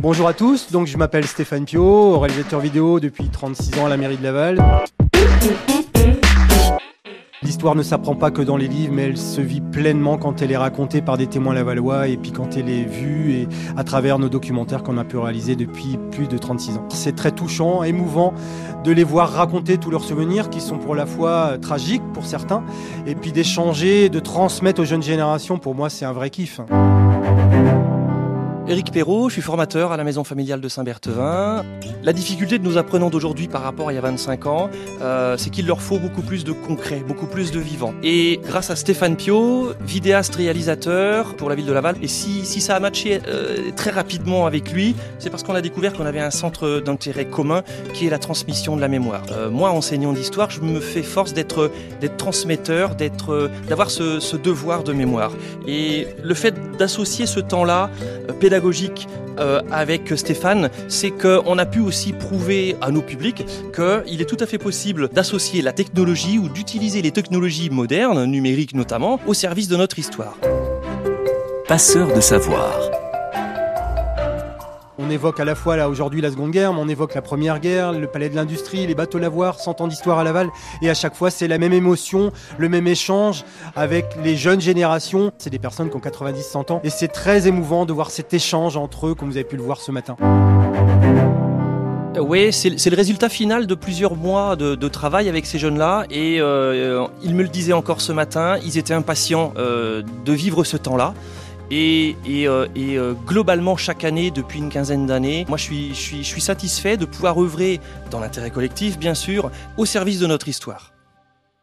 Bonjour à tous, donc je m'appelle Stéphane Pio, réalisateur vidéo depuis 36 ans à la mairie de Laval. L'histoire ne s'apprend pas que dans les livres, mais elle se vit pleinement quand elle est racontée par des témoins lavallois et puis quand elle est vue et à travers nos documentaires qu'on a pu réaliser depuis plus de 36 ans. C'est très touchant, émouvant de les voir raconter tous leurs souvenirs qui sont pour la fois tragiques pour certains et puis d'échanger, de transmettre aux jeunes générations. Pour moi, c'est un vrai kiff. Éric Perrault, je suis formateur à la maison familiale de Saint-Berthevin. La difficulté de nos apprenants d'aujourd'hui par rapport à il y a 25 ans, euh, c'est qu'il leur faut beaucoup plus de concret, beaucoup plus de vivant. Et grâce à Stéphane Pio, vidéaste réalisateur pour la ville de Laval, et si, ça a matché euh, très rapidement avec lui, c'est parce qu'on a découvert qu'on avait un centre d'intérêt commun qui est la transmission de la mémoire. Euh, moi, enseignant d'histoire, je me fais force d'être transmetteur, d'avoir ce devoir de mémoire. Et le fait d'associer ce temps-là pédagogique pédagogique euh, avec Stéphane, c'est qu'on a pu aussi prouver à nos publics qu'il est tout à fait possible d'associer la technologie ou d'utiliser les technologies modernes, numériques notamment, au service de notre histoire. Passeur de savoir. On évoque à la fois aujourd'hui la Seconde Guerre, mais on évoque la Première Guerre, le Palais de l'Industrie, les bateaux lavoirs, 100 ans d'histoire à Laval, et à chaque fois c'est la même émotion, le même échange avec les jeunes générations. C'est des personnes qui ont 90-100 ans, et c'est très émouvant de voir cet échange entre eux, comme vous avez pu le voir ce matin. Oui, c'est le résultat final de plusieurs mois de, travail avec ces jeunes-là. Et euh, ils me le disaient encore ce matin, ils étaient impatients euh, de vivre ce temps-là. Et, euh, euh, globalement, chaque année, depuis une quinzaine d'années, moi je suis, je suis satisfait de pouvoir œuvrer, dans l'intérêt collectif bien sûr, au service de notre histoire.